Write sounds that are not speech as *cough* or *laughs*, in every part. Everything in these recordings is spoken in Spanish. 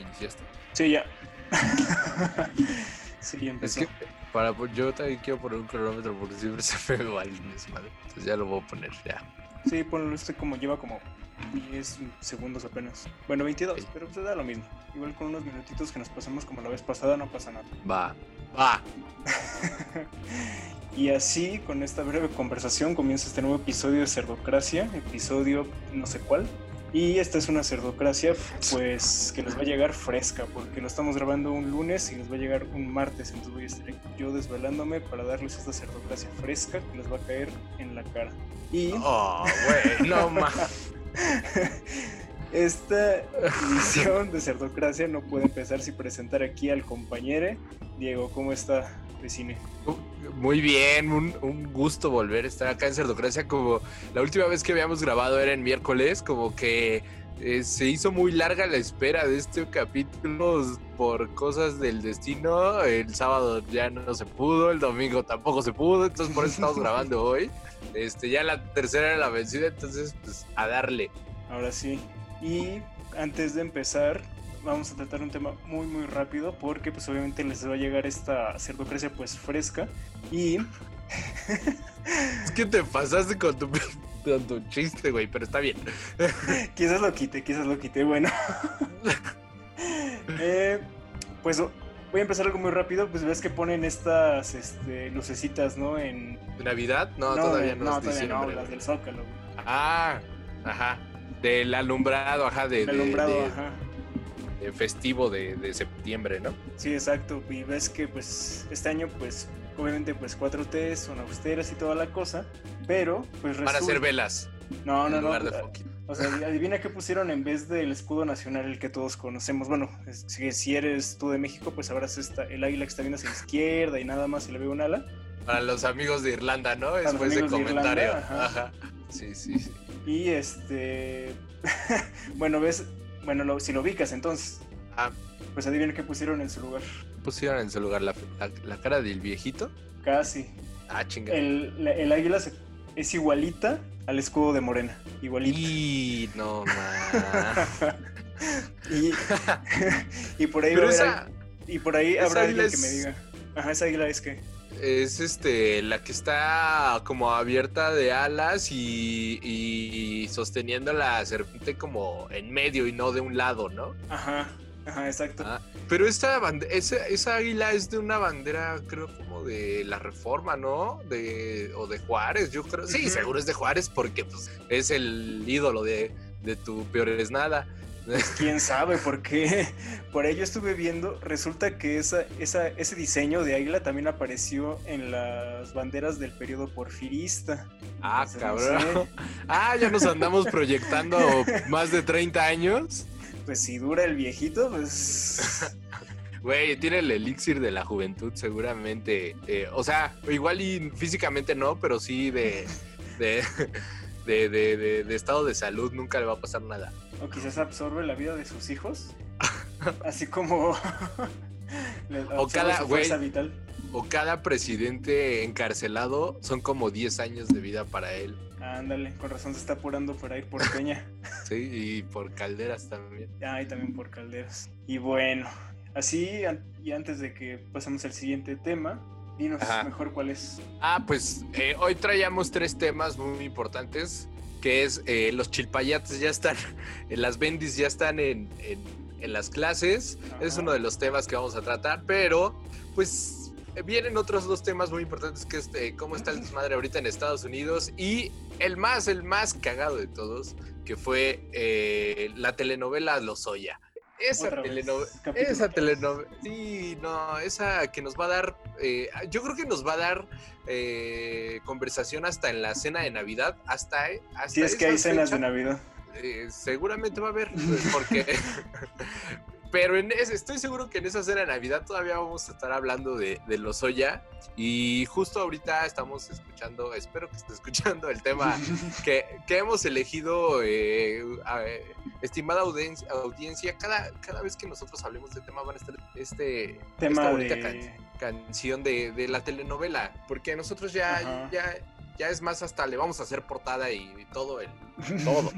¿Ya? ¿Ya lo iniciaste? Sí, ya. *laughs* sí, ya Es empezó. que para, yo también quiero poner un cronómetro porque siempre *laughs* se me va el desmadre. Entonces ya lo voy a poner, ya. Sí, ponlo este como lleva como 10 segundos apenas. Bueno, 22, Ok. pero pues da lo mismo. Igual con unos minutitos que nos pasamos como la vez pasada no pasa nada. Va, va. *laughs* Y así, con esta breve conversación, comienza este nuevo episodio de Cerdocracia, episodio no sé cuál. Y esta es una cerdocracia, pues, que nos va a llegar fresca, porque lo estamos grabando un lunes y nos va a llegar un martes. Entonces voy a estar yo desvelándome para darles esta cerdocracia fresca que les va a caer en la cara. Y Oh, güey, no *laughs* más. esta edición de Cerdocracia no puede empezar sin presentar aquí al compañero. Diego, ¿cómo está de cine? Muy bien, un, un gusto volver a estar acá en Cerdocracia. Como la última vez que habíamos grabado era en miércoles, como que eh, se hizo muy larga la espera de este capítulo por cosas del destino. El sábado ya no se pudo, el domingo tampoco se pudo, entonces por eso estamos *laughs* grabando hoy. Este, ya la tercera era la vencida, entonces pues a darle. Ahora sí. Y antes de empezar, vamos a tratar un tema muy muy rápido porque pues obviamente les va a llegar esta cerdocracia pues fresca y Es que te pasaste con tu, con tu chiste, güey, pero está bien. *laughs* quizás lo quite, quizás lo quite, bueno. *laughs* Eh, pues voy a empezar algo muy rápido, pues ves que ponen estas este, lucecitas, ¿no? En... ¿Navidad? No, todavía no, es todavía no, las del Zócalo. güey. Ah, ajá. Del alumbrado, ajá, de, de- alumbrado, de- ajá. De festivo de, de septiembre, ¿no? Sí, exacto. Y ves que pues este año pues obviamente pues 4T son austeras y toda la cosa, pero pues Para hacer resulta- velas No, no, no. O sea, adivina qué pusieron en vez del escudo nacional, el que todos conocemos. Bueno, si, si eres tú de México, pues sabrás esta, el águila que está viendo hacia la izquierda y nada más se le ve un ala. Para los amigos de Irlanda, ¿no? los Después de amigos de comentario. Irlanda, ajá. ajá. Sí, sí, sí. Y este. *laughs* bueno, ves. Bueno, lo- si lo ubicas entonces, Ah, pues adivina qué pusieron en su lugar. pusieron en su lugar la, la- la cara del viejito. Casi. Ah, chinga. El, la- el águila se- es igualita al escudo de Morena. Igualita. Y no más. *laughs* Y, *laughs* y por ahí esa al- y por ahí habrá alguien que me diga. Ajá, esa águila es que. Es este la que está como abierta de alas y, y sosteniendo la serpiente como en medio y no de un lado, ¿no? Ajá, ajá, exacto. Ah, pero esta esa, esa águila es de una bandera, creo, como de la Reforma, ¿no? De, o de Juárez, yo creo. Sí, seguro es de Juárez porque pues, es el ídolo de, de tu peor es nada. Quién sabe por qué. Por yo estuve viendo. Resulta que esa, esa, ese diseño de águila también apareció en las banderas del periodo porfirista. Ah, Entonces, no cabrón. *laughs* Ah, ya nos andamos proyectando más de 30 años. Pues si dura el viejito, pues. Güey, tiene el elixir de la juventud, seguramente. Eh, o sea, igual y físicamente no, pero sí de, de, *laughs* de- de- de estado de salud nunca le va a pasar nada. O quizás absorbe la vida de sus hijos. *laughs* Así como. *laughs* O cada- güey. vital. O cada presidente encarcelado son como 10 años de vida para él. Ándale, con razón se está apurando por ahí por Peña. *laughs* Sí, y por calderas también. Ah, y también por Calderas. Y bueno, así, y antes de que pasemos al siguiente tema, dinos Ajá. mejor cuál es. Ah, pues eh, hoy traíamos tres temas muy importantes, que es eh, los chilpayates ya están, *laughs* las bendis ya están en, en- en las clases, es uno de los temas que vamos a tratar, pero pues eh, vienen otros dos temas muy importantes, que es eh, cómo está el desmadre ahorita en Estados Unidos y el más, el más cagado de todos, que fue eh, la telenovela Lozoya. Esa telenovela, esa telenovela, sí, no, esa que nos va a dar, eh, yo creo que nos va a dar eh, conversación hasta en la cena de Navidad, hasta, hasta Si es que hay cenas de Navidad. eh, seguramente va a haber, pues, porque... *laughs* *laughs* Pero en ese- estoy seguro que en esa cena de Navidad todavía vamos a estar hablando de, de Lozoya. Y justo ahorita estamos escuchando, espero que esté *laughs* escuchando el tema *laughs* que, que hemos elegido, eh, a- estimada audiencia, audiencia, cada, cada vez que nosotros hablemos de tema van a estar este Tema esta de. can- canción de, de la telenovela, porque nosotros ya, Ajá. ya, ya es más hasta le vamos a hacer portada y todo el *laughs* todo.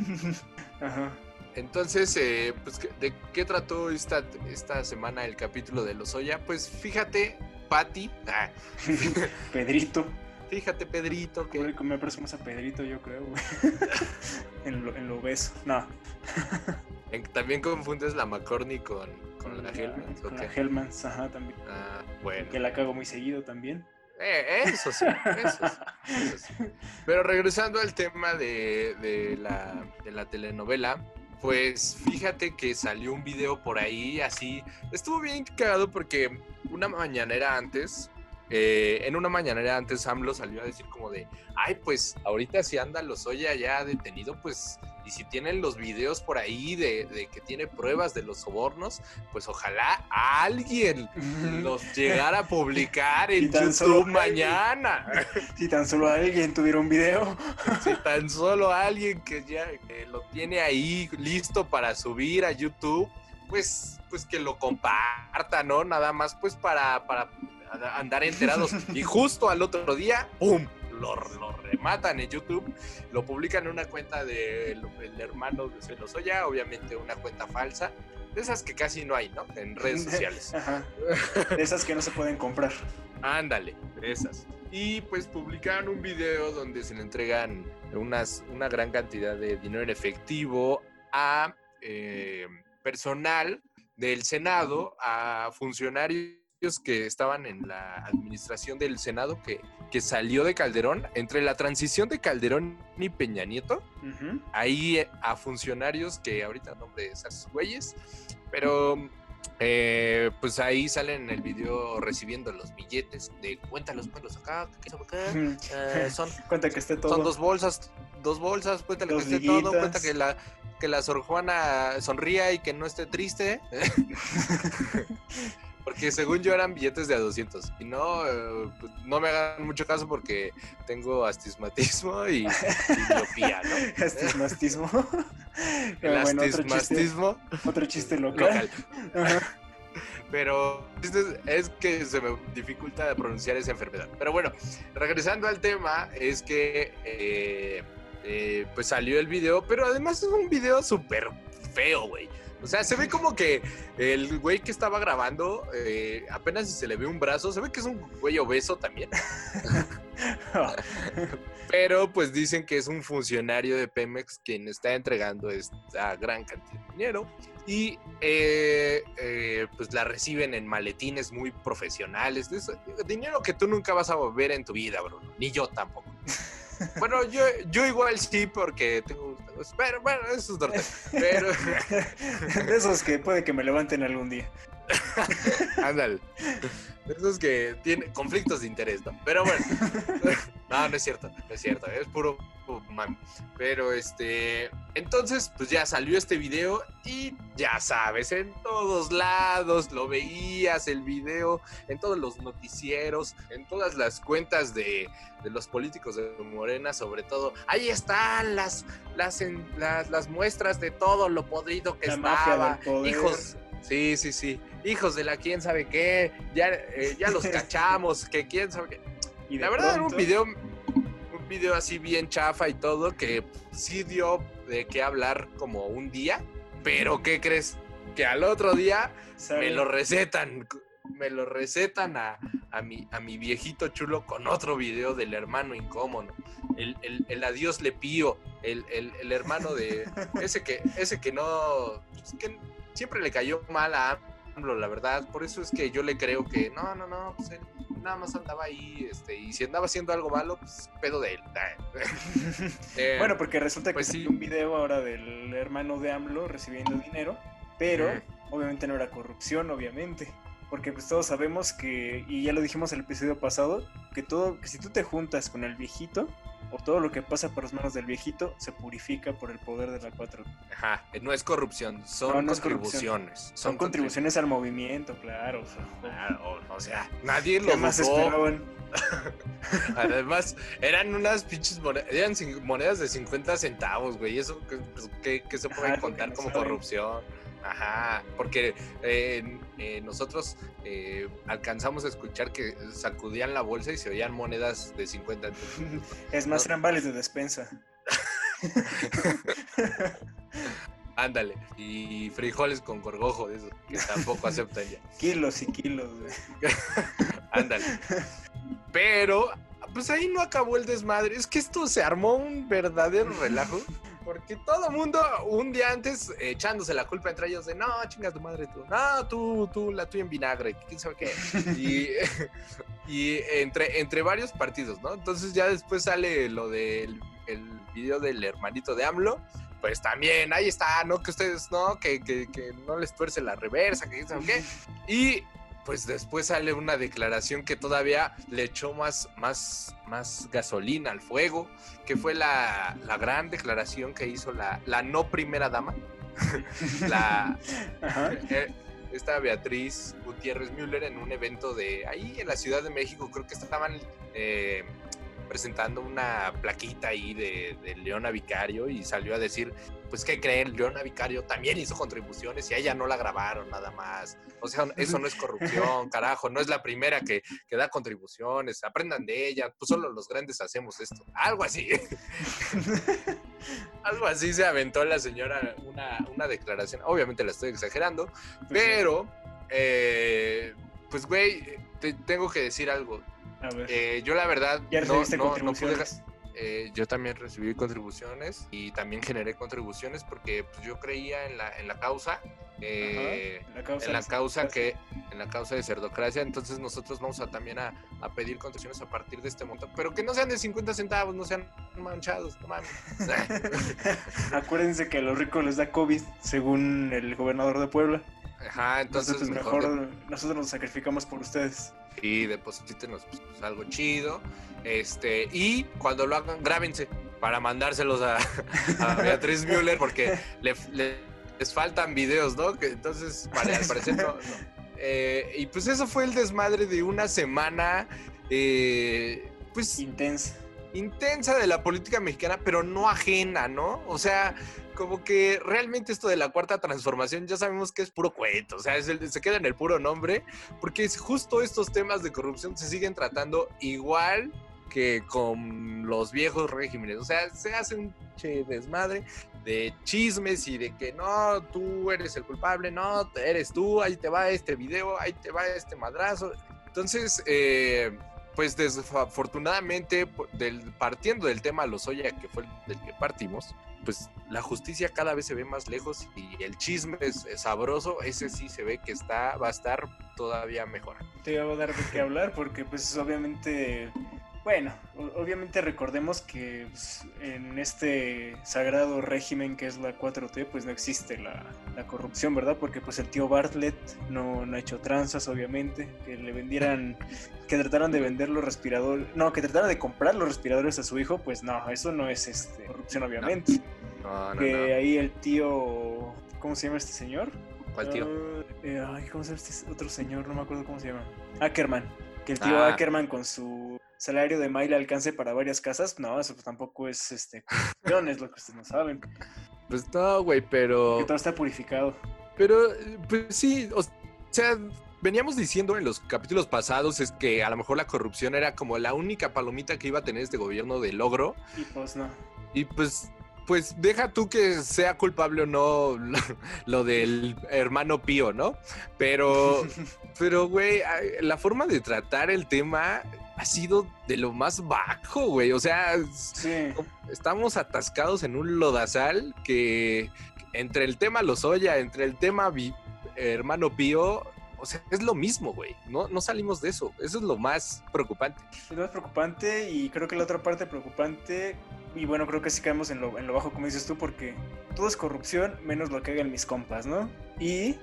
Ajá. Entonces, eh, pues, ¿de qué trató esta, esta semana el capítulo de Lozoya? Pues fíjate, Patti. Ah, *laughs* Pedrito. fíjate, Pedrito, que. Que me parece más a Pedrito, yo creo, *laughs* en, lo, en lo obeso. No. *laughs* También confundes la McCorney con, con la Hellmans, ¿o Con la Hellmans, ajá, también. Ah, bueno. Que la cago muy seguido también. Eh, eso sí, eso sí, eso sí. Pero regresando al tema de, de la, de la telenovela, pues fíjate que salió un video por ahí así. Estuvo bien cagado porque una mañanera antes, eh, en una mañanera antes, AMLO salió a decir como de, ay, pues ahorita si anda Lozoya ya detenido, pues, y si tienen los videos por ahí de, de que tiene pruebas de los sobornos, pues ojalá alguien los llegara a publicar en *laughs* YouTube alguien. mañana. *laughs* Si tan solo alguien tuviera un video. Si tan solo alguien que ya lo tiene ahí listo para subir a YouTube, pues, pues que lo comparta, ¿no? Nada más pues para, para andar enterados. Y justo al otro día, ¡pum! Lo, lo rematan en YouTube, lo publican en una cuenta del el hermano de Celosoya, obviamente una cuenta falsa, de esas que casi no hay, ¿no? En redes *laughs* sociales. Ajá. De esas que no se pueden comprar. Ándale, esas. Y pues publicaron un video donde se le entregan unas, una gran cantidad de dinero en efectivo a eh, personal del Senado, a funcionarios que estaban en la administración del Senado que, que salió de Calderón, entre la transición de Calderón y Peña Nieto, Ujú. ahí eh, a funcionarios que ahorita nombre de esos güeyes, pero eh, pues ahí salen en el video recibiendo los billetes de cuéntalos, cuéntalos acá, qué, eh, son, *laughs* Cuenta que esté todo. son dos bolsas, dos bolsas, cuéntale Dos que esté todo, liguitas. cuenta que la que la Sor Juana sonría y que no esté triste. *laughs* *laughs* Porque según yo eran billetes de a 200. Y no, eh, pues, no me hagan mucho caso porque tengo astigmatismo y, miopía, ¿no? *laughs* Astigmatismo. *laughs* El otro chiste, otro chiste local. local. *laughs* Pero es, es que se me dificulta pronunciar esa enfermedad. Pero bueno, regresando al tema, es que eh, eh, pues salió el video, pero además es un video súper feo, güey. O sea, se ve como que el güey que estaba grabando, eh, apenas si se le ve un brazo, se ve que es un güey obeso también. *laughs* Pero pues dicen que es un funcionario de Pemex quien está entregando esta gran cantidad de dinero y eh, eh, pues la reciben en maletines muy profesionales. dinero que tú nunca vas a ver en tu vida, Bruno. Ni yo tampoco. *laughs* Bueno, yo, yo igual sí porque tengo... Pero bueno, eso es tema. *laughs* Pero... De esos que puede que me levanten algún día. *laughs* Ándale. De Esos que tienen conflictos de interés, ¿no? Pero bueno. No, no es cierto, no es cierto. Es puro mame. Pero este. Entonces, pues ya salió este video y ya sabes, en todos lados lo veías el video, en todos los noticieros, en todas las cuentas de, de los políticos de Morena, sobre todo. Ahí están las, las, en- las, las muestras de todo lo podrido que La estaba. Hijos, Sí, sí, sí. Hijos de la quién sabe qué. Ya, eh, ya los *laughs* cachamos, que quién sabe qué. Y La verdad era un video, un video así bien chafa y todo, que sí dio de qué hablar como un día. Pero ¿qué crees? Que al otro día ¿sabe? me lo recetan. Me lo recetan a, a, mi, a mi viejito chulo con otro video del hermano incómodo. El, el, el adiós le pío. El, el, el hermano de. Ese que, ese que no. pues, que siempre le cayó mal a AMLO, la verdad. Por eso es que yo le creo que no, no, no. Pues él nada más andaba ahí. Este, y si andaba haciendo algo malo, pues pedo de él. *laughs* Eh, Bueno, porque resulta pues que sí. salió un video ahora del hermano de AMLO recibiendo dinero, pero obviamente no era corrupción, obviamente. Porque pues todos sabemos que, y ya lo dijimos en el episodio pasado, que todo, que si tú te juntas con el viejito, o todo lo que pasa por las manos del viejito, se purifica por el poder de la 4. Ajá, no es corrupción, son No, no es contribuciones. Son contribuciones al movimiento, claro. o sea, Claro, o sea, *laughs* nadie ¿Qué lo más esperaban? *laughs* Además, eran unas pinches monedas, eran monedas de 50 centavos, güey. Eso que, pues, que- que se puede Ajá, contar como corrupción. Ajá, porque eh, eh, nosotros eh, alcanzamos a escuchar que sacudían la bolsa y se oían monedas de 50 *laughs* Es más, eran vales de despensa. *laughs* Ándale. Y frijoles con gorgojo, de esos que tampoco aceptan ya. *laughs* Kilos y kilos. Ándale. Pero, pues ahí no acabó el desmadre. Es que esto se armó un verdadero relajo. Porque todo mundo un día antes echándose la culpa entre ellos de no, chingas tu madre tú, no, tú, tú, la tuya en vinagre, quién sabe qué. *laughs* Y, entre, entre varios partidos, ¿no? Entonces ya después sale lo del el video del hermanito de AMLO, pues también ahí está, ¿no? Que ustedes, ¿no? Que, que, no les tuerce la reversa, que quién sabe qué. Y pues después sale una declaración que todavía le echó más, más, más gasolina al fuego, que fue la, la gran declaración que hizo la, la no primera dama, *laughs* la, eh, esta Beatriz Gutiérrez Müller en un evento de ahí en la Ciudad de México, creo que estaban eh, presentando una plaquita ahí de, de Leona Vicario y salió a decir, pues ¿qué creen? Leona Vicario también hizo contribuciones y a ella no la grabaron nada más. O sea, *laughs* eso no es corrupción, carajo, no es la primera que, que da contribuciones, aprendan de ella, pues solo los grandes hacemos esto. Algo así. *laughs* Algo así se aventó la señora una, una declaración. Obviamente la estoy exagerando, pero, eh, pues güey, te tengo que decir algo. A ver. Eh, yo la verdad ¿Ya no, no, no pude? Eh, yo también recibí contribuciones y también generé contribuciones porque pues, yo creía en la, en la causa, eh, Ajá, la causa en la causa que, en la causa de cerdocracia, entonces nosotros vamos a también a, a pedir contribuciones a partir de este monto, pero que no sean de 50 centavos, no sean manchados, no mames. *laughs* Acuérdense que a los ricos les da COVID, según el gobernador de Puebla. Ajá, Entonces, mejor nosotros nos sacrificamos por ustedes. Y deposítenos pues, pues, algo chido, este, y cuando lo hagan, grábense para mandárselos a, Beatriz Müller porque le, le- les faltan videos, ¿no? Que entonces, vale, al parecer no. no. Eh, y pues eso fue el desmadre de una semana, eh, pues Intensa. Intensa de la política mexicana, pero no ajena, ¿no? O sea, como que realmente esto de la cuarta transformación ya sabemos que es puro cuento, o sea, el- se queda en el puro nombre, porque es justo estos temas de corrupción se siguen tratando igual que con los viejos regímenes, o sea, se hace un desmadre de chismes y de que no, tú eres el culpable, no, eres tú, ahí te va este video, ahí te va este madrazo. Entonces, eh, pues desafortunadamente, del, partiendo del tema Lozoya, que fue el del que partimos, pues la justicia cada vez se ve más lejos y el chisme es sabroso, ese sí se ve que está, va a estar todavía mejor. Te iba a dar de qué hablar porque pues obviamente, bueno, obviamente recordemos que pues, en este sagrado régimen que es la 4T pues no existe la, la corrupción, ¿verdad? Porque pues el tío Bartlett no, no ha hecho tranzas, obviamente, que le vendieran, que trataran de vender los respiradores, no, que trataran de comprar los respiradores a su hijo, pues no, eso no es este, corrupción, obviamente. No, no, que ahí el tío, ¿cómo se llama este señor? ¿Cuál tío? Ah, eh, ay, ¿cómo se llama este otro señor? No me acuerdo cómo se llama. Ackerman. Que el tío Ah. Ackerman con su salario de mail alcance para varias casas. No, eso pues tampoco es este corrupción, es lo que ustedes no saben. Pues no, güey, pero... Que todo está purificado. Pero, eh, pues sí, o sea, veníamos diciendo en los capítulos pasados es que a lo mejor la corrupción era como la única palomita que iba a tener este gobierno de logro. Y pues no. Y pues, pues deja tú que sea culpable o no lo, lo del hermano Pío, ¿no? Pero, *laughs* pero, güey, la forma de tratar el tema ha sido de lo más bajo, güey. O sea, Sí. estamos atascados en un lodazal que entre el tema Lozoya, entre el tema Vi- hermano Pío, o sea, es lo mismo, güey. No, no salimos de eso. Eso es lo más preocupante. Es más preocupante y creo que la otra parte preocupante, y bueno, creo que sí caemos en lo, en lo bajo, como dices tú, porque todo es corrupción menos lo que hagan mis compas, ¿no? Y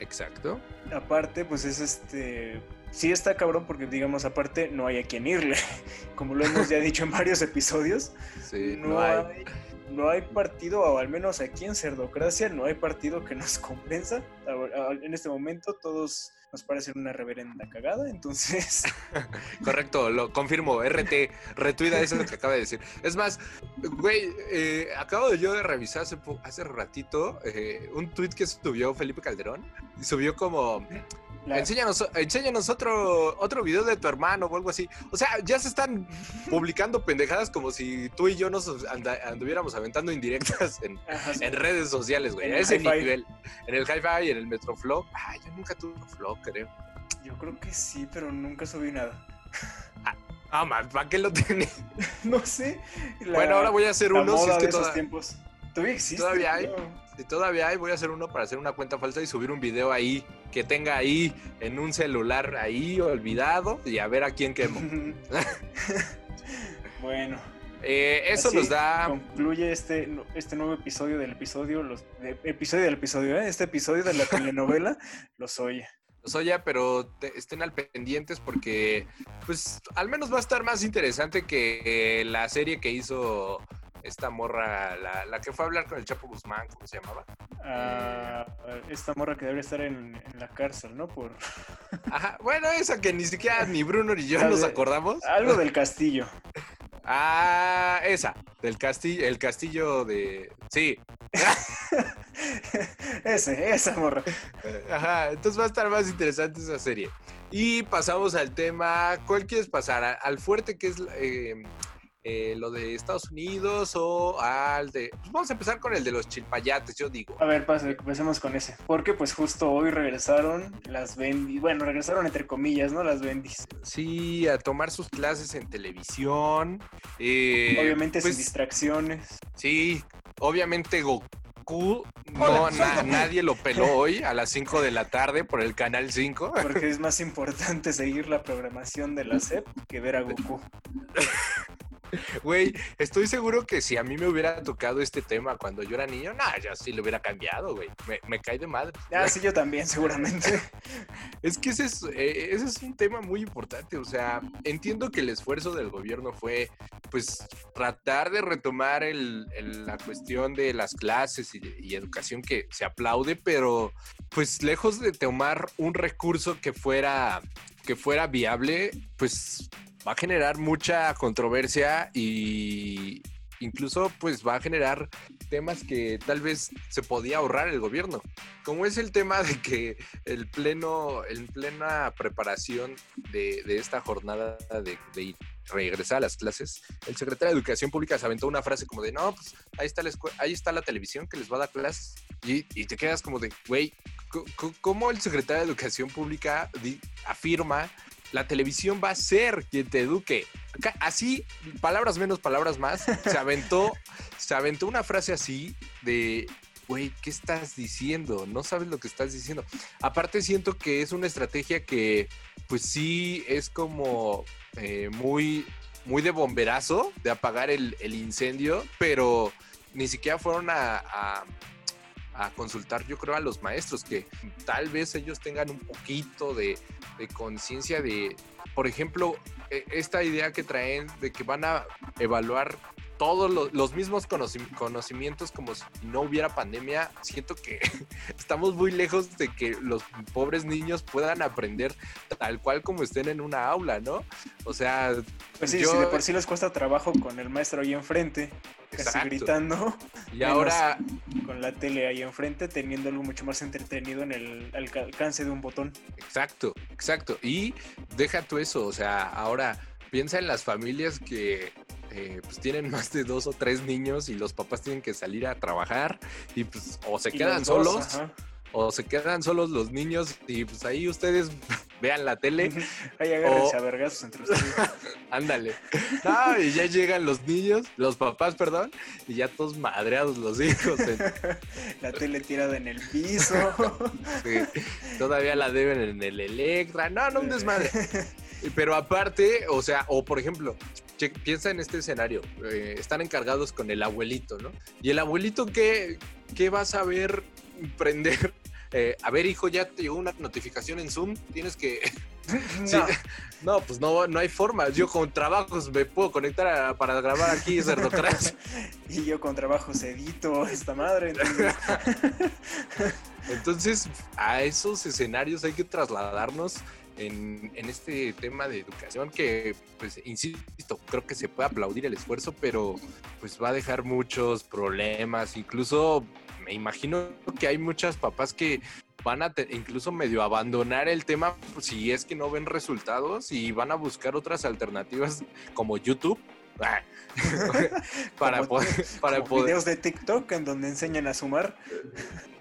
Exacto. aparte, pues es este. Sí está cabrón porque, digamos, aparte no hay a quien irle. *laughs* Como lo hemos ya dicho en varios episodios, Sí, no, hay. No hay partido, o al menos aquí en Cerdocracia, no hay partido que nos *laughs* convenza. A- a- En este momento todos nos parecen una reverenda cagada, entonces... *laughs* Correcto, lo confirmo. RT, retuida eso que acaba de decir. Es más, güey, eh, acabo yo de revisar hace, hace ratito eh, un tweet que subió Felipe Calderón. Y subió como, Enséñanos, enséñanos otro, otro video de tu hermano o algo así. O sea, ya se están *laughs* publicando pendejadas como si tú y yo nos anduviéramos aventando indirectas en, en redes sociales, güey. A ese nivel. En el hi-fi, en el Metroflow. Ah, yo nunca tuve un flow, creo. Yo creo que sí, pero nunca subí nada. Ah, ah man, ¿para qué lo *laughs* tienes? *laughs* no sé. bueno, ahora voy a hacer uno. Si es que esos tiempos. ¿Todavía existe? Todavía hay. Si todavía hay, voy a hacer uno para hacer una cuenta falsa y subir un video ahí que tenga ahí en un celular ahí olvidado y a ver a quién quemo. *laughs* bueno. Eh, eso nos da. Concluye este, este nuevo episodio del episodio, los, episodio del episodio, ¿eh? este episodio de la telenovela, *laughs* Los Oye. Los Oye, pero estén al pendientes porque, pues, al menos va a estar más interesante que la serie que hizo esta morra, la, la, que fue a hablar con el Chapo Guzmán, ¿cómo se llamaba? Ah, esta morra que debería estar en, la cárcel, ¿no? Por... *laughs* Ajá, bueno, esa que ni siquiera ni Bruno ni yo nos acordamos. Algo del *laughs* castillo. Ah, esa, del castillo, el castillo de... Sí. *laughs* Ese, esa morra. Ajá, entonces va a estar más interesante esa serie. Y pasamos al tema, ¿cuál quieres pasar? Al fuerte que es eh, eh, lo de Estados Unidos o al de... Pues vamos a empezar con el de los chilpayates, yo digo. A ver, pase, empecemos con ese. Porque pues justo hoy regresaron las bendis, bueno, regresaron entre comillas, ¿no? Las bendis. Sí, a tomar sus clases en televisión. Eh, obviamente sin pues, distracciones. Sí, obviamente Goku no, nadie lo peló hoy a las 5 de la tarde por el canal 5. Porque es más importante *laughs* seguir la programación de la SEP que ver a Goku. *laughs* Güey, estoy seguro que si a mí me hubiera tocado este tema cuando yo era niño, no, yo sí lo hubiera cambiado, güey. Me, cae de madre. Ah, sí, yo también, seguramente. *laughs* es que ese es, eh, ese es un tema muy importante. O sea, entiendo que el esfuerzo del gobierno fue, pues, tratar de retomar el, la cuestión de las clases y, y educación que se aplaude, pero, pues, lejos de tomar un recurso que fuera que fuera viable, pues va a generar mucha controversia y incluso pues va a generar temas que tal vez se podía ahorrar el gobierno, como es el tema de que el pleno, en plena preparación de, esta jornada de, regresar a las clases, el secretario de Educación Pública se aventó una frase como de, no, pues ahí está la, ahí está la televisión que les va a dar clases. Y, te quedas como de, güey, ¿cómo el secretario de Educación Pública afirma la televisión va a ser quien te eduque. Así, palabras menos, palabras más, se aventó, *laughs* se aventó una frase así de, güey, ¿qué estás diciendo? No sabes lo que estás diciendo. Aparte siento que es una estrategia que, pues sí, es como eh, muy, muy de bomberazo, de apagar el, incendio, pero ni siquiera fueron a a consultar, yo creo, a los maestros, que tal vez ellos tengan un poquito de, conciencia de, por ejemplo, e, esta idea que traen de que van a evaluar todos los, mismos conocimientos como si no hubiera pandemia, siento que *laughs* estamos muy lejos de que los pobres niños puedan aprender tal cual como estén en una aula, ¿no? O sea... Pues sí, si de por sí les cuesta trabajo con el maestro ahí enfrente, casi gritando. Y ahora... Con la tele ahí enfrente, teniendo algo mucho más entretenido en el alcance de un botón. Exacto, exacto. Y deja tú eso, o sea, ahora piensa en las familias que eh, pues tienen *laughs* más de dos o tres niños y los papás tienen que salir a trabajar y pues o se quedan solos o se quedan solos los niños y pues ahí ustedes *laughs* vean la tele. Ahí agárrense a vergazos entre ustedes. *laughs* Ándale. No, y ya llegan los niños, los papás, perdón, y ya todos madreados los hijos. La tele tirada en el piso. Sí, todavía la deben en el Electra. No, no un desmadre. Pero aparte, o sea, o por ejemplo, piensa en este escenario, eh, están encargados con el abuelito, ¿no? Y el abuelito, ¿qué, qué va a saber prender? *laughs* Eh, a ver, hijo, ya te llegó una notificación en Zoom, tienes que... *laughs* no. *laughs* no. pues no, no hay forma. Yo con trabajos me puedo conectar para grabar aquí Cerdocracia. y yo con trabajos edito esta madre. Entonces, a esos escenarios hay que trasladarnos en, este tema de educación que, pues, insisto, creo que se puede aplaudir el esfuerzo, pero pues va a dejar muchos problemas, incluso me imagino que hay muchas papás que van a incluso medio abandonar el tema si es que no ven resultados y van a buscar otras alternativas como YouTube. *laughs* para poder, *laughs* para videos de TikTok en donde enseñan a sumar.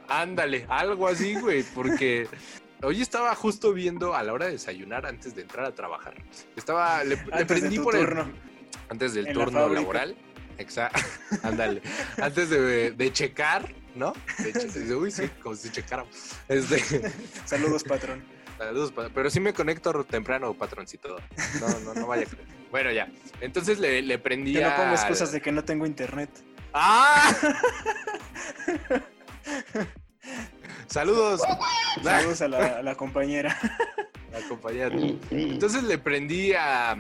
Ándale, algo así, güey, porque hoy estaba justo viendo a la hora de desayunar antes de entrar a trabajar. Estaba, le, prendí por turno. antes del turno laboral. Exacto, *laughs* ándale. antes de, checar, ¿no? De uy, sí, como si checara. Este... *laughs* Saludos, patrón. Saludos, pero sí me conecto temprano, patroncito. No, no, no vaya. Bueno, ya. Entonces le, le prendí. Que no pongo excusas de que no tengo internet. ¡Ah! *laughs* Saludos. Saludos a la, compañera. La compañera. *laughs* Entonces le prendí a,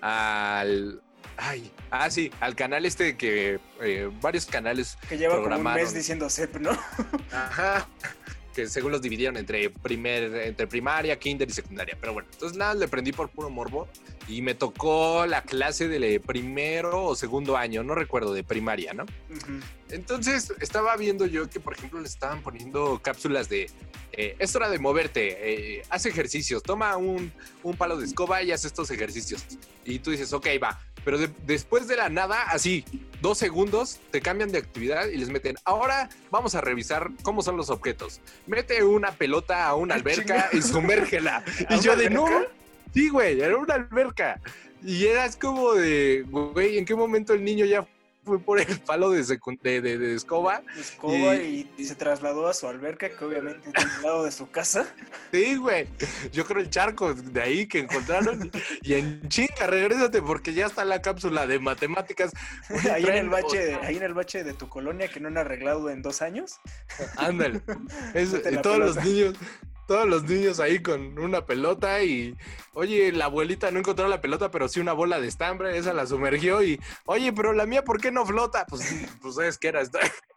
al. Ay, ah, sí, al canal este que eh, varios canales. Que lleva como un mes diciendo CEP, ¿no? Ajá que según los dividieron entre, primer, entre primaria, kinder y secundaria. Pero bueno, entonces nada, le prendí por puro morbo y me tocó la clase de primero o segundo año, no recuerdo, de primaria, ¿no? Entonces estaba viendo yo que, por ejemplo, le estaban poniendo cápsulas de, eh, es hora de moverte, eh, haz ejercicios, toma un, un palo de escoba y haz estos ejercicios. Y tú dices, ok, va, pero después de la nada, así, dos segundos, te cambian de actividad y les meten, ahora vamos a revisar cómo son los objetos. Mete una pelota a una alberca y sumérgela. *laughs* y yo de, no, sí, güey, era una alberca. Y eras como de, güey, ¿en qué momento el niño ya fue por el palo de, de, de, escoba. escoba y, se trasladó a su alberca, que obviamente es al lado de su casa. *laughs* Sí, güey. Yo creo el charco de ahí que encontraron. y en chinga, regrésate porque ya está la cápsula de matemáticas. Ahí en, el bache, ahí en el bache de tu colonia que no han arreglado en dos años. Ándale. *laughs* todos los niños todos los niños ahí con una pelota y, oye, la abuelita no encontró la pelota, pero sí una bola de estambre, esa la sumergió y, oye, pero la mía, ¿por qué no flota? Pues, pues es que era.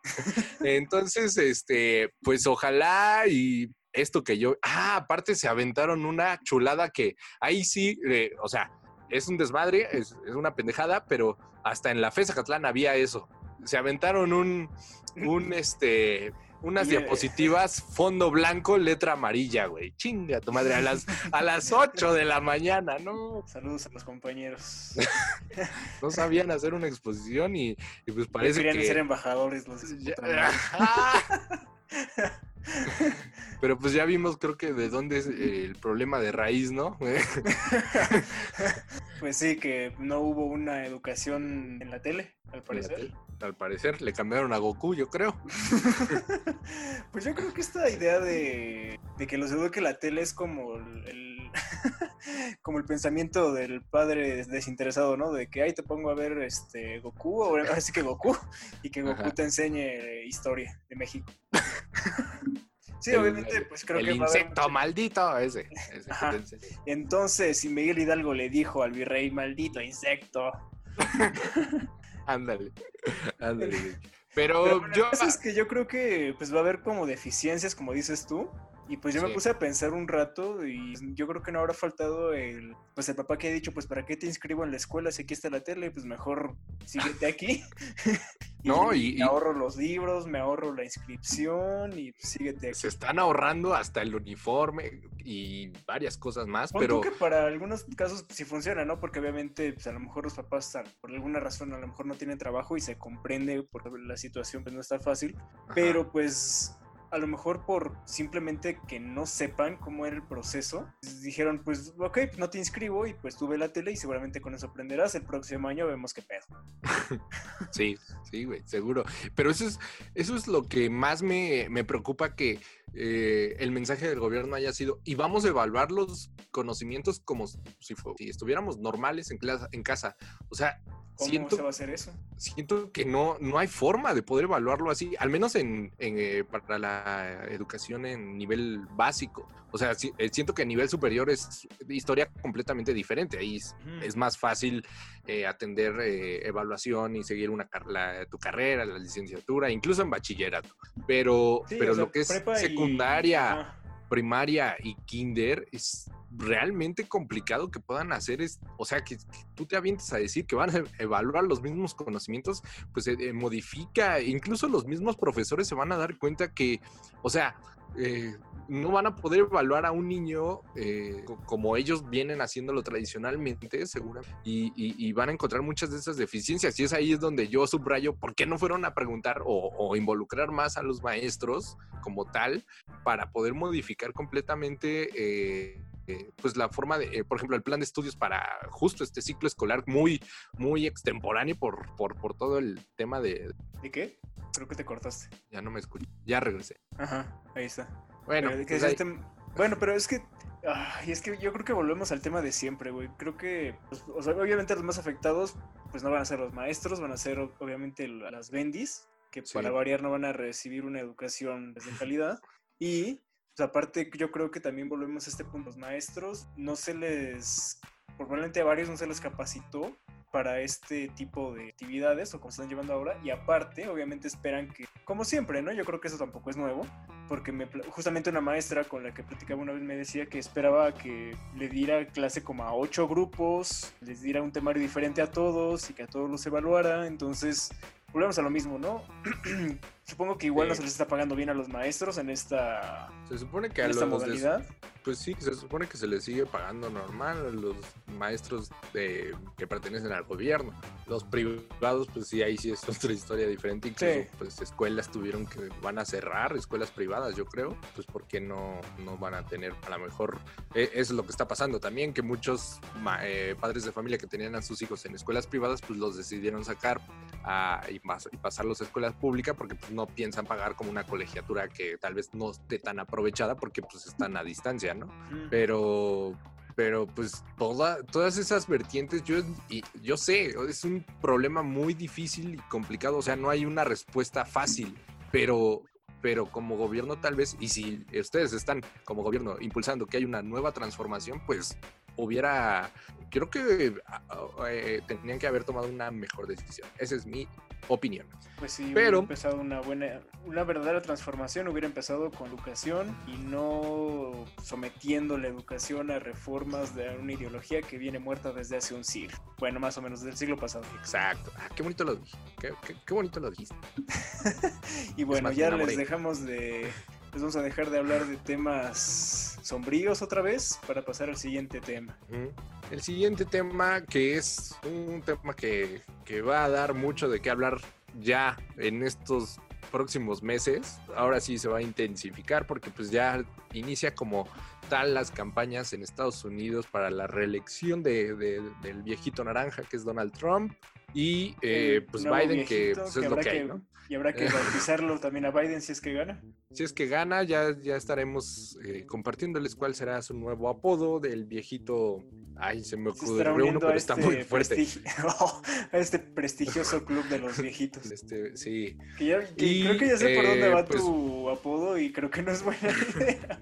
*laughs* Entonces, este, pues ojalá y esto que yo, ah, aparte se aventaron una chulada que ahí sí, eh, o sea, es un desmadre, es, es, una pendejada, pero hasta en la FESA Catlán había eso. Se aventaron un, un, este, unas diapositivas, fondo blanco, letra amarilla, güey. Chinga tu madre, a las, a las 8 de la mañana, ¿no? Saludos a los compañeros. *laughs* no sabían hacer una exposición y, pues parece querían que... ser embajadores los *laughs* Pero pues ya vimos, creo que de dónde es el problema de raíz, ¿no? *laughs* *laughs* pues sí, que no hubo una educación en la tele, al parecer. Al parecer, le cambiaron a Goku, yo creo. pues yo creo que esta idea de, que los eduque la tele es como el, como el pensamiento del padre desinteresado, ¿no? De que ahí te pongo a ver este Goku, o ahora sí que Goku, y que Goku te enseñe historia de México. Sí, obviamente, pues creo que. El insecto maldito, ese. Entonces, si Miguel Hidalgo le dijo al virrey, maldito insecto. *laughs* ándale, ándale. *laughs* Pero, yo. es que yo creo que pues va a haber como deficiencias, como dices tú. Y pues yo me puse a pensar un rato y yo creo que no habrá faltado el, pues el papá que ha dicho, pues ¿para qué te inscribo en la escuela si aquí está la tele? Pues mejor síguete aquí. *laughs* no, y, me ahorro los libros, me ahorro la inscripción y pues, síguete aquí. Se están ahorrando hasta el uniforme y varias cosas más, pero... que para algunos casos sí funciona, ¿no? Porque obviamente pues a lo mejor los papás por alguna razón a lo mejor no tienen trabajo y se comprende porque la situación pues no está fácil, pero pues a lo mejor por simplemente que no sepan cómo era el proceso, dijeron, pues, ok, no te inscribo y pues tuve la tele y seguramente con eso aprenderás. El próximo año vemos qué pedo. *laughs* sí, sí, güey, seguro. Pero eso es, eso es lo que más me, preocupa que eh, el mensaje del gobierno haya sido, y vamos a evaluar los conocimientos como si, si estuviéramos normales en, clase, en casa. O sea, ¿Cómo siento, se va a hacer eso? Siento que no, no hay forma de poder evaluarlo así, al menos en, eh, para la educación en nivel básico. O sea, eh, siento que a nivel superior es historia completamente diferente. Ahí es, más fácil eh, atender evaluación y seguir una tu carrera, la licenciatura, incluso en bachillerato. Pero, pero lo que es secundaria, primaria y kinder es realmente complicado que puedan hacer es, o sea, que, tú te avientes a decir que van a evaluar los mismos conocimientos, pues se eh, modifica, incluso los mismos profesores se van a dar cuenta que, o sea, eh, no van a poder evaluar a un niño eh, como ellos vienen haciéndolo tradicionalmente, seguro, y, van a encontrar muchas de esas deficiencias. Y es ahí es donde yo subrayo por qué no fueron a preguntar o, involucrar más a los maestros como tal para poder modificar completamente. Eh, pues la forma de, por ejemplo, el plan de estudios para justo este ciclo escolar muy, muy extemporáneo por, por, por todo el tema de... ¿De qué? Creo que te cortaste. Ya no me escucho. Ya regresé. Ajá, ahí está. Bueno, pues este bueno, pero es que y es que yo creo que volvemos al tema de siempre, güey. Creo que, pues, o sea, obviamente los más afectados, pues no van a ser los maestros, van a ser obviamente las bendis, que para variar no van a recibir una educación de calidad. Y, aparte, yo creo que también volvemos a este punto. Los maestros no se les, probablemente a varios no se les capacitó para este tipo de actividades o como están llevando ahora y aparte obviamente esperan que como siempre no yo creo que eso tampoco es nuevo porque me, justamente una maestra con la que platicaba una vez me decía que esperaba que le diera clase como a ocho grupos les diera un temario diferente a todos y que a todos los evaluara entonces volvemos a lo mismo no *clears throat* supongo que igual no se les está pagando bien a los maestros en esta se supone que a esta modalidad. pues sí, se supone que se les sigue pagando normal a los maestros de, que pertenecen al gobierno. Los privados, pues sí, ahí sí es *laughs* otra historia diferente. Incluso, pues escuelas tuvieron que, van a cerrar, escuelas privadas, yo creo, pues porque no, no van a tener, a lo mejor, e, es lo que está pasando también, que muchos eh, padres de familia que tenían a sus hijos en escuelas privadas, pues los decidieron sacar a, y, y, pasarlos a escuelas públicas porque pues, no piensan pagar como una colegiatura que tal vez no esté tan aprovechada porque pues están a distancia, pero, pero pues toda, todas esas vertientes, yo, y, yo sé, es un problema muy difícil y complicado, o sea, no hay una respuesta fácil, pero, pero como gobierno tal vez, y si ustedes están como gobierno impulsando que hay una nueva transformación, pues hubiera, creo que eh, tendrían que haber tomado una mejor decisión. Esa es mi opinión. Pues sí, pero hubiera empezado una buena, una verdadera transformación hubiera empezado con educación y no sometiendo la educación a reformas de una ideología que viene muerta desde hace un siglo. Bueno, más o menos del siglo pasado. Exacto. Ah, qué bonito lo dije. Qué, bonito lo dijiste. *laughs* y bueno, ya les dejamos de les vamos a dejar de hablar de temas sombríos otra vez para pasar al siguiente tema. El siguiente tema, que es un tema que, que va a dar mucho de qué hablar ya en estos próximos meses. Ahora sí se va a intensificar porque pues ya inicia como tal las campañas en Estados Unidos para la reelección de, del viejito naranja que es Donald Trump y eh, pues Biden que pues, es lo que hay, ¿no? Y habrá que bautizarlo también a Biden si es que gana. Si es que gana, ya, ya estaremos eh, compartiéndoles cuál será su nuevo apodo del viejito. Ay, se me ocurrió uno, pero está este muy fuerte. *laughs* a este prestigioso club de los viejitos. *laughs* Este, sí. y, creo que ya sé por dónde va pues tu apodo y creo que no es buena *laughs* idea.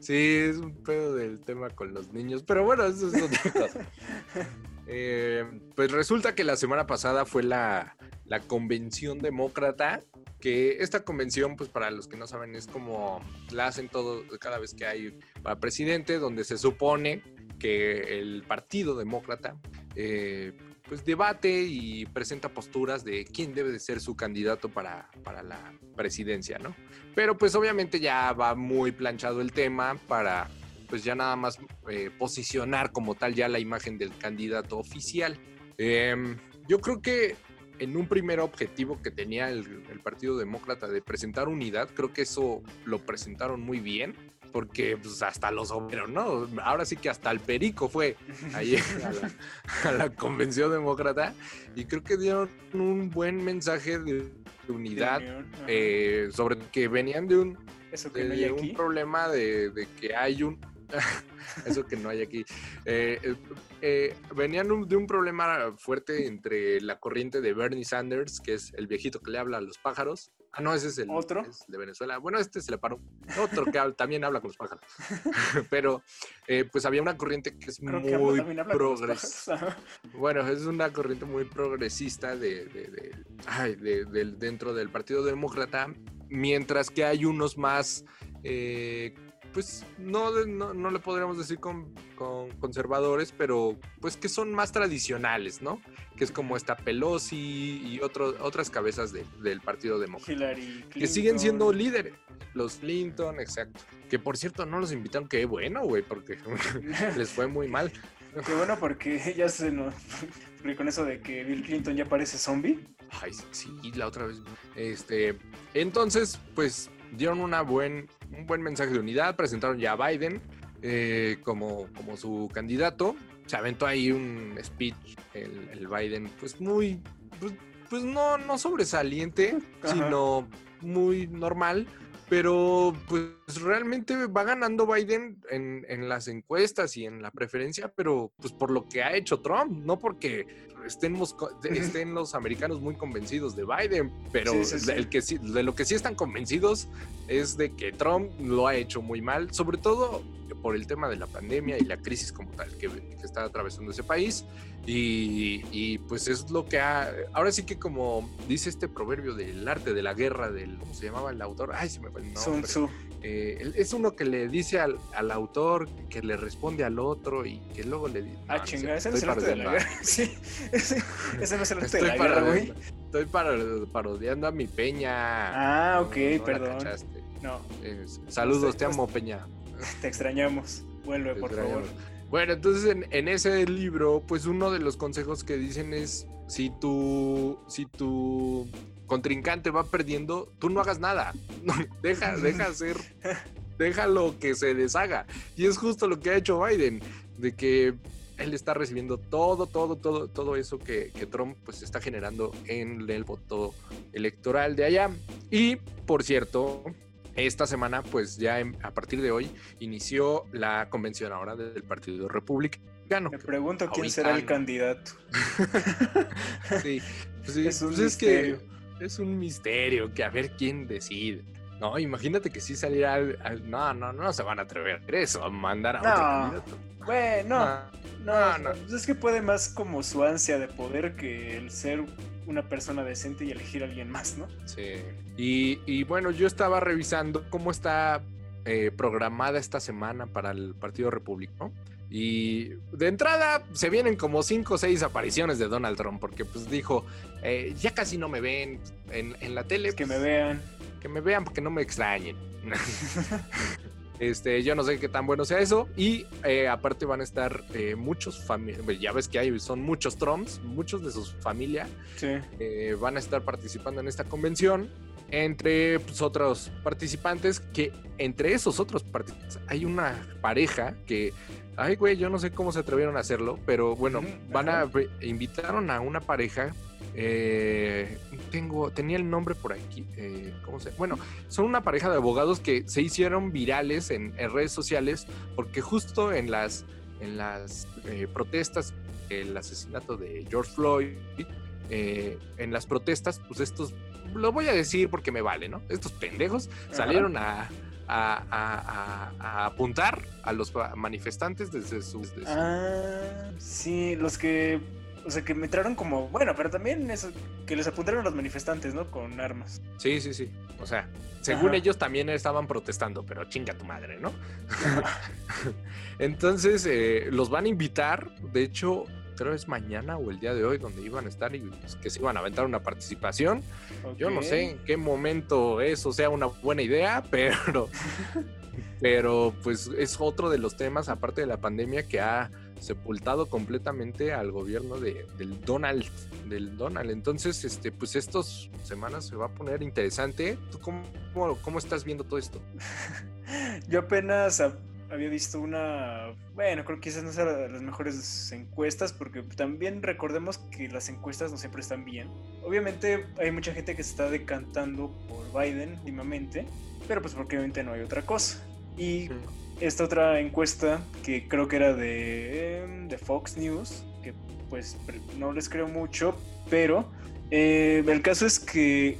Sí, es un pedo del tema con los niños, pero bueno, eso es otra cosa. *laughs* Eh, pues resulta que la semana pasada fue la, la convención demócrata, que esta convención, pues para los que no saben, es como la hacen todo cada vez que hay presidente, donde se supone que el partido demócrata eh, pues debate y presenta posturas de quién debe de ser su candidato para, para la presidencia, ¿no? Pero pues obviamente ya va muy planchado el tema para pues ya nada más eh, posicionar como tal ya la imagen del candidato oficial. Em, yo creo que en un primer objetivo que tenía el, Partido Demócrata de presentar unidad, creo que eso lo presentaron muy bien, porque pues, hasta los obreros, ¿no? Ahora sí que hasta el Perico fue *laughs* ahí a la, Convención Demócrata y creo que dieron un buen mensaje de, unidad, eh, sobre que venían de un, un problema de que hay un *laughs* Eso que no hay aquí. Eh, eh, eh, venían de un problema fuerte entre la corriente de Bernie Sanders, que es el viejito que le habla a los pájaros. Ah, no, ese es el ¿Otro? de Venezuela. Bueno, este se le paró. Otro que también habla con los pájaros. *laughs* Pero, pues había una corriente que es muy progresista. *laughs* Bueno, es una corriente muy progresista de, dentro del Partido Demócrata, mientras que hay unos más pues no, no, le podríamos decir con, conservadores, pero pues que son más tradicionales, ¿no? Que es como esta Pelosi y otras cabezas del Partido Demócrata. Que siguen siendo líderes. Los Clinton, exacto. Que por cierto no los invitaron, qué bueno, güey, porque *laughs* les fue muy mal. Qué bueno porque *laughs* ya se nos... con eso de que Bill Clinton ya parece zombie. Ay, sí, la otra vez. Este, entonces, pues dieron una buen, un buen mensaje de unidad, presentaron ya a Biden eh, como, como su candidato. Se aventó ahí un speech, el, Biden, pues muy, pues, pues, no, no sobresaliente, sino muy normal pero pues realmente va ganando Biden en, en, las encuestas y en la preferencia, pero pues por lo que ha hecho Trump, no porque estemos, *laughs* estén los americanos muy convencidos de Biden, pero El que de lo que sí están convencidos es de que Trump lo ha hecho muy mal, sobre todo por el tema de la pandemia y la crisis como tal que, que está atravesando ese país. Y, pues es lo que ha. Ahora sí que, como dice este proverbio del arte de la guerra, del. ¿Cómo se llamaba el autor? Ay, se me fue el nombre. Sun eh, es uno que le dice al, autor, que le responde al otro y que luego le dice. Ah, chingada, *laughs* ese no es el arte de la guerra. Sí, ese, no es el arte de la guerra, güey. Estoy parodiando a mi Peña. Ah, ok, perdón. No. saludos, te amo, Peña. Te extrañamos. Vuelve, por favor. Bueno, entonces en, ese libro, pues uno de los consejos que dicen es, si tu, si tu contrincante va perdiendo, tú no hagas nada. *laughs* deja, *laughs* deja hacer, déjalo que se deshaga. Y es justo lo que ha hecho Biden, de que él está recibiendo todo, todo, todo, todo eso que, que, Trump pues está generando en el voto electoral de allá. Y por cierto, esta semana, pues ya a partir de hoy, inició la convención ahora del Partido Republicano. Me pregunto quién será el candidato. *laughs* sí, pues es un pues misterio. que es un misterio que a ver quién decide. No, imagínate que si saliera no, no, no se van a atrever a eso, mandar a otro candidato. Bueno, no, no, no, pues es que puede más como su ansia de poder que el ser una persona decente y elegir a alguien más, ¿no? Sí. Y, bueno, yo estaba revisando cómo está eh, programada esta semana para el Partido Republicano. Y de entrada se vienen como cinco o seis apariciones de Donald Trump, porque pues dijo, eh, ya casi no me ven en, la tele. que me vean. Que me vean porque no me extrañen. *laughs* *laughs* Este, yo no sé qué tan bueno sea eso. Y eh, aparte van a estar eh, muchos familiares, ya ves que hay, son muchos Trumps, muchos de sus familia eh, van a estar participando en esta convención. Entre pues, otros participantes, que entre esos otros participantes hay una pareja que, ay güey, yo no sé cómo se atrevieron a hacerlo, pero bueno, van a, invitaron a una pareja eh, tengo, tenía el nombre por aquí. Eh, ¿Cómo se? Bueno, son una pareja de abogados que se hicieron virales en, redes sociales porque justo en las, en las eh, protestas, el asesinato de George Floyd, eh, en las protestas, pues estos, lo voy a decir porque me vale, ¿no? Estos pendejos salieron a, a, apuntar a los manifestantes desde sus... Ah, sí, los que o sea, que me entraron como, bueno, pero también eso, que les apuntaron a los manifestantes, ¿no? Con armas. Sí, sí, sí. O sea, según ellos también estaban protestando, pero chinga tu madre, ¿no? *laughs* Entonces, eh, los van a invitar, de hecho, creo es mañana o el día de hoy donde iban a estar y que se iban a aventar una participación. Yo no sé en qué momento eso sea una buena idea, *laughs* pero, pero pues es otro de los temas, aparte de la pandemia, que ha sepultado completamente al gobierno de, del Donald, del Donald. Entonces, este, pues estas semanas se va a poner interesante. ¿Tú cómo, cómo, estás viendo todo esto? *laughs* Yo apenas había visto una, bueno, creo que quizás no sea de las mejores encuestas, porque también recordemos que las encuestas no siempre están bien. Obviamente hay mucha gente que se está decantando por Biden últimamente, pero pues porque obviamente no hay otra cosa. Y esta otra encuesta que creo que era de, em, de Fox News, que pues no les creo mucho, pero eh, el caso es que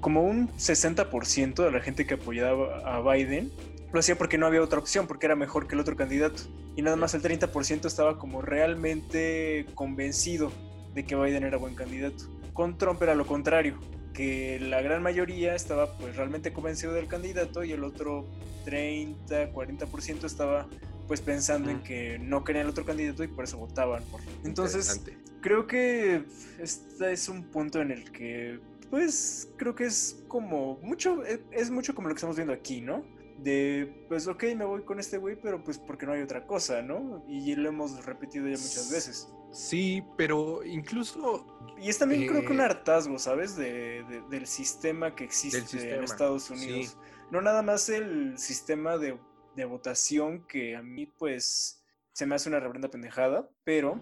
como un 60% de la gente que apoyaba a Biden lo hacía porque no había otra opción, porque era mejor que el otro candidato. Y nada más el 30% estaba como realmente convencido de que Biden era buen candidato. Con Trump era lo contrario que la gran mayoría estaba pues realmente convencido del candidato y el otro 30, 40% estaba pues pensando en que no querían el otro candidato y por eso votaban por. Entonces, creo que este es un punto en el que pues creo que es como mucho e, es mucho como lo que estamos viendo aquí, ¿no? De, pues ok, me voy con este güey, pero pues porque no hay otra cosa, ¿no? Y lo hemos repetido ya muchas veces. Sí, pero incluso... Y es también creo que un eh, hartazgo, ¿sabes? De, del sistema que existe en Estados Unidos. No nada más el sistema de, de, votación que a mí pues se me hace una reverenda pendejada, pero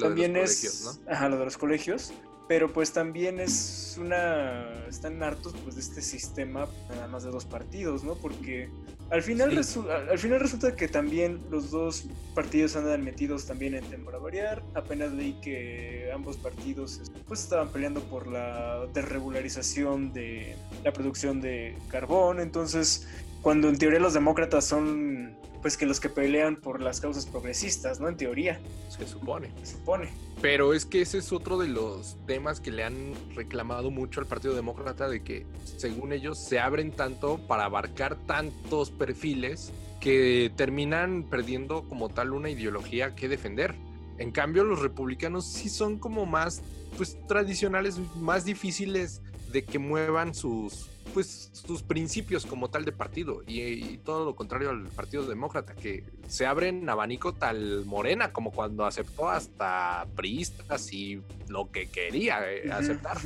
también es... ¿no? Ajá, lo de los colegios pero pues también es una están hartos pues de este sistema nada más de dos partidos no porque al final al final resulta que también los dos partidos andan metidos también en temporada variar apenas leí que ambos partidos pues estaban peleando por la desregularización de la producción de carbón entonces cuando en teoría los demócratas son pues que los que pelean por las causas progresistas, ¿no? En teoría. Se supone. Se supone. Pero es que ese es otro de los temas que le han reclamado mucho al Partido Demócrata de que, según ellos, se abren tanto para abarcar tantos perfiles que terminan perdiendo como tal una ideología que defender. En cambio, los republicanos sí son como más, pues, tradicionales, más difíciles de que muevan sus, pues sus principios como tal de partido y, todo lo contrario al Partido Demócrata, que se abren abanico tal morena como cuando aceptó hasta priistas y lo que quería eh, aceptar.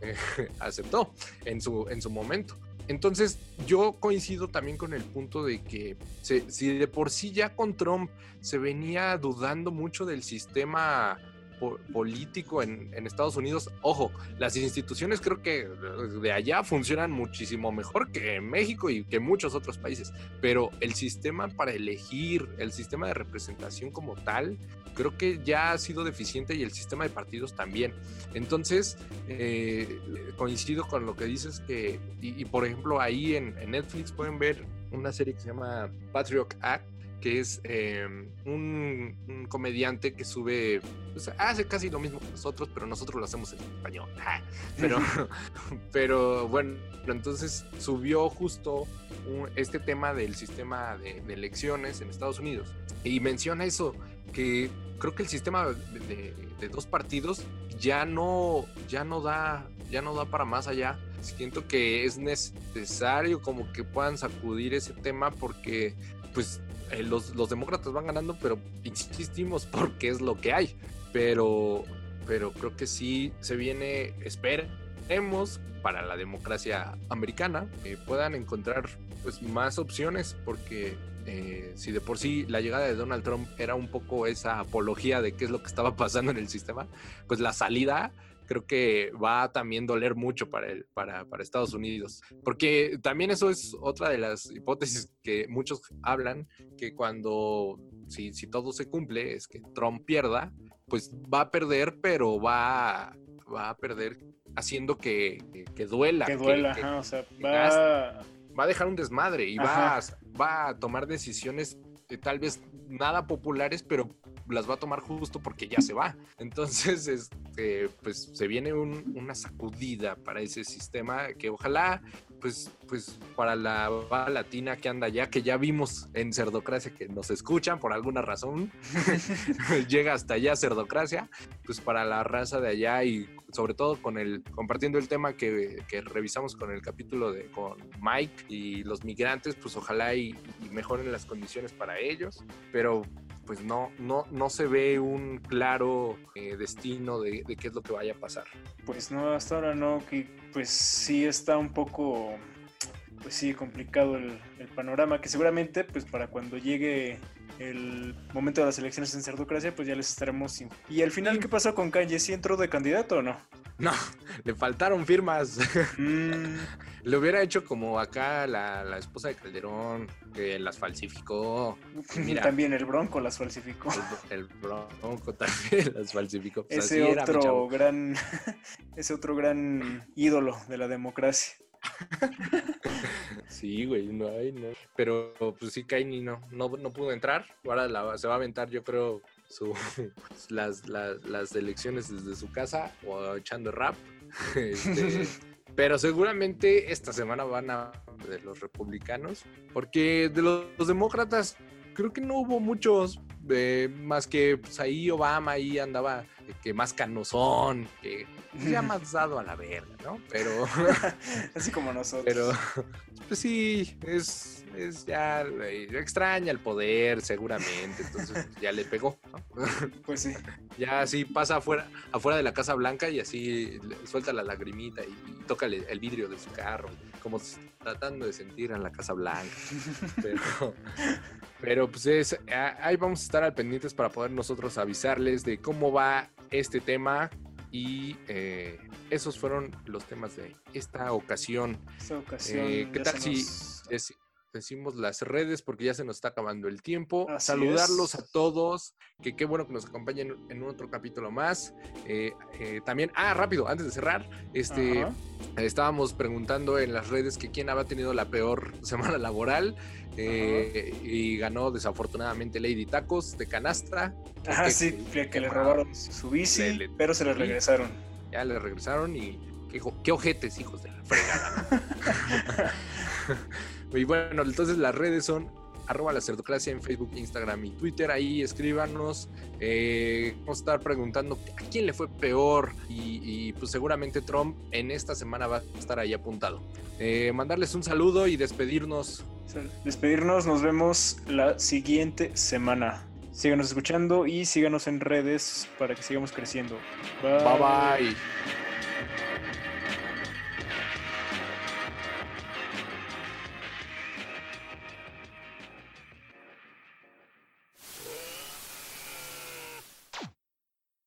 Eh, *laughs* *laughs* aceptó en su, en su momento. Entonces, yo coincido también con el punto de que si de por sí ya con Trump se venía dudando mucho del sistema político en, Estados Unidos, ojo, las instituciones creo que de allá funcionan muchísimo mejor que en México y que muchos otros países, pero el sistema para elegir, el sistema de representación como tal, creo que ya ha sido deficiente y el sistema de partidos también. Entonces, eh, coincido con lo que dices que, y, por ejemplo, ahí en, en Netflix pueden ver una serie que se llama Patriot Act, que es em, un, comediante que sube, pues, hace casi lo mismo que nosotros, pero nosotros lo hacemos en español. *laughs* Pero, *laughs* pero bueno, entonces subió justo este tema del sistema de, elecciones en Estados Unidos y menciona eso, que creo que el sistema de, de, dos partidos ya no, ya no da, ya no da para más allá. Siento que es necesario como que puedan sacudir ese tema porque pues eh, los, demócratas van ganando, pero insistimos porque es lo que hay. Pero, pero creo que sí se viene, esperemos para la democracia americana, que puedan encontrar pues, más opciones, porque eh, si de por sí la llegada de Donald Trump era un poco esa apología de qué es lo que estaba pasando en el sistema, pues la salida creo que va a también doler mucho para, el, para, para Estados Unidos. Porque también eso es otra de las hipótesis que muchos hablan, que cuando, si, si todo se cumple, es que Trump pierda, pues va a perder, pero va, va a perder haciendo que, que, duela. Que duela, o sea, va... va... a dejar un desmadre y va va a tomar decisiones eh, tal vez nada populares, pero las va a tomar justo porque ya se va. Entonces, *laughs* este, pues se viene una sacudida para ese sistema que ojalá, pues, pues para la latina que anda allá, que ya vimos en Cerdocracia que nos escuchan por alguna razón, *laughs* llega hasta allá Cerdocracia, pues para la raza de allá y sobre todo con el, compartiendo el tema que, revisamos con el capítulo de con Mike y los migrantes, pues ojalá y mejoren las condiciones para ellos, pero pues no, no, no se ve un claro eh, destino de, qué es lo que vaya a pasar. Pues no, hasta ahora no, que pues sí está un poco, pues sí, complicado el, el panorama, que seguramente pues para cuando llegue el momento de las elecciones en Cerdocracia, pues ya les estaremos. ¿Y al final qué pasó con Kanye? ¿Sí entró de candidato o no? No, le faltaron firmas. *laughs* Mm. le hubiera hecho como acá la, esposa de Calderón, que las falsificó. Mira, también el Bronco las falsificó. El, Bronco también *laughs* las falsificó. ese otro gran, *laughs* ese otro gran ídolo de la democracia. *laughs* Sí, güey, no hay, no. Pero pues sí, Kaini no, no, no pudo entrar. Ahora la, se va a aventar, yo creo, su, *laughs* las, las, elecciones desde su casa o echando rap. *laughs* Este, pero seguramente esta semana van a de los republicanos, porque de los, demócratas creo que no hubo muchos, eh, más que pues, ahí Obama ahí andaba que más canosón, que ya más dado a la verga, ¿no? Pero. *laughs* Así como nosotros. Pero, pues sí, es, es ya. Extraña el poder, seguramente. Entonces, pues, ya le pegó, ¿no? *laughs* Pues sí. Ya así pasa afuera, afuera de la Casa Blanca y así suelta la lagrimita y, toca el, vidrio de su carro, como tratando de sentir en la Casa Blanca. Pero, pero pues es, ahí vamos a estar al pendientes para poder nosotros avisarles de cómo va este tema y eh, esos fueron los temas de esta ocasión. Esta ocasión eh, ¿Qué tal si decimos las redes porque ya se nos está acabando el tiempo? Saludarlos a todos, que qué bueno que nos acompañen en otro capítulo más. Eh, también, ah, rápido, antes de cerrar, este, estábamos preguntando en las redes que quién había tenido la peor *laughs* semana laboral. Eh, y ganó desafortunadamente Lady Tacos de canastra. Ah, sí, que, le robaron su bici, pero se le regresaron. Ya le regresaron y qué, ojetes, hijos de la fregada. *laughs* *laughs* y bueno, entonces las redes son arroba la cerdocracia en Facebook, Instagram y Twitter. Ahí escríbanos. Eh, vamos a estar preguntando a quién le fue peor. Y, pues seguramente Trump en esta semana va a estar ahí apuntado. Eh, mandarles un saludo y despedirnos. Despedirnos, nos vemos la siguiente semana. Síganos escuchando y síganos en redes para que sigamos creciendo. bye. bye.